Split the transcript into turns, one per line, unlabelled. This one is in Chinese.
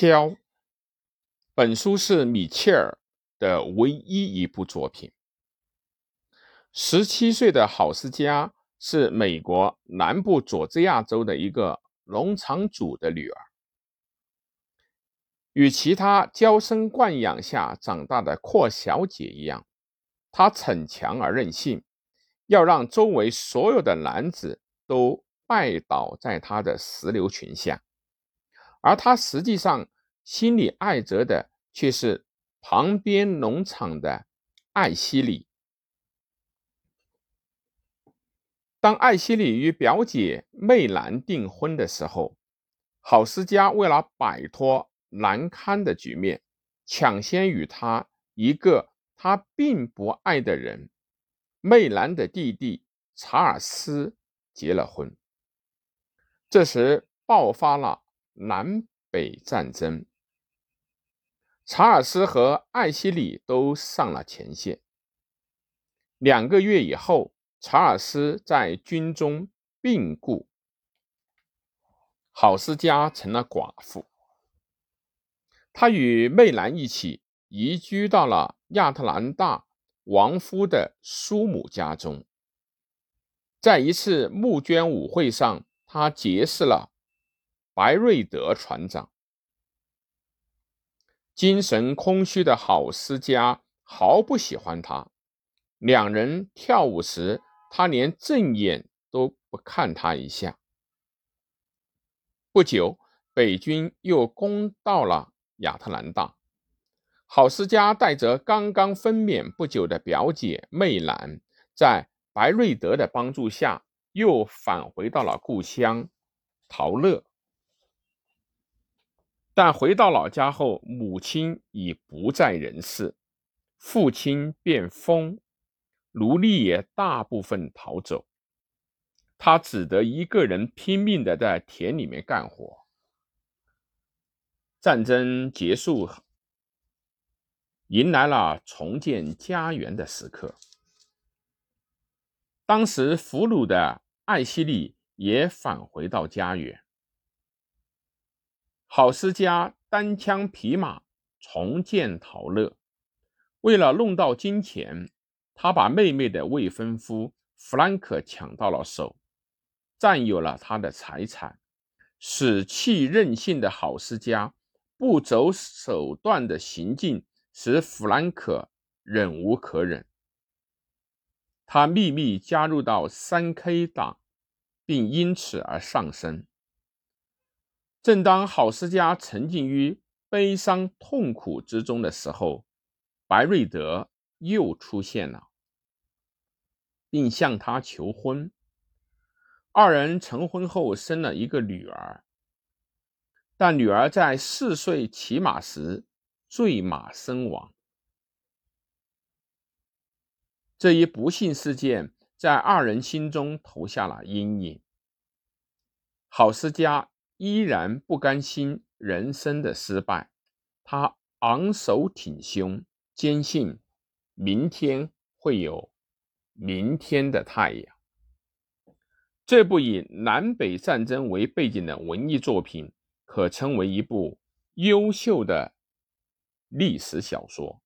樵》。本书是米切尔的唯一一部作品。十七岁的郝思嘉是美国南部佐治亚州的一个农场主的女儿。与其他娇生惯养下长大的阔小姐一样，她逞强而任性，要让周围所有的男子都拜倒在她的石榴裙下。而他实际上心里爱着的却是旁边农场的艾希里。当艾希里与表姐媚兰订婚的时候，郝思嘉为了摆脱难堪的局面，抢先与他一个他并不爱的人媚兰的弟弟查尔斯结了婚。这时爆发了南北战争，查尔斯和艾希里都上了前线。两个月以后。查尔斯在军中病故，郝思嘉成了寡妇。他与媚兰一起移居到了亚特兰大王夫的叔母家中。在一次募捐舞会上，他结识了白瑞德船长。精神空虚的郝思嘉毫不喜欢他，两人跳舞时。他连正眼都不看他一下。不久，北军又攻到了亚特兰大。郝思嘉带着刚刚分娩不久的表姐媚兰，在白瑞德的帮助下，又返回到了故乡陶乐。但回到老家后，母亲已不在人世，父亲变疯。奴隶也大部分逃走，他只得一个人拼命的在田里面干活。战争结束，迎来了重建家园的时刻。当时俘虏的艾希利也返回到家园，郝思嘉单枪匹马重建陶乐，为了弄到金钱。他把妹妹的未婚夫弗兰克抢到了手，占有了他的财产。死气任性的郝思嘉不择手段的行径，使弗兰克忍无可忍。他秘密加入到三 K 党，并因此而上升。正当郝思嘉沉浸于悲伤痛苦之中的时候，白瑞德又出现了。并向他求婚。二人成婚后生了一个女儿，但女儿在四岁骑马时坠马身亡。这一不幸事件在二人心中投下了阴影。郝思嘉依然不甘心人生的失败，他昂首挺胸，坚信明天会有。明天的太阳。这部以南北战争为背景的文艺作品，可称为一部优秀的历史小说。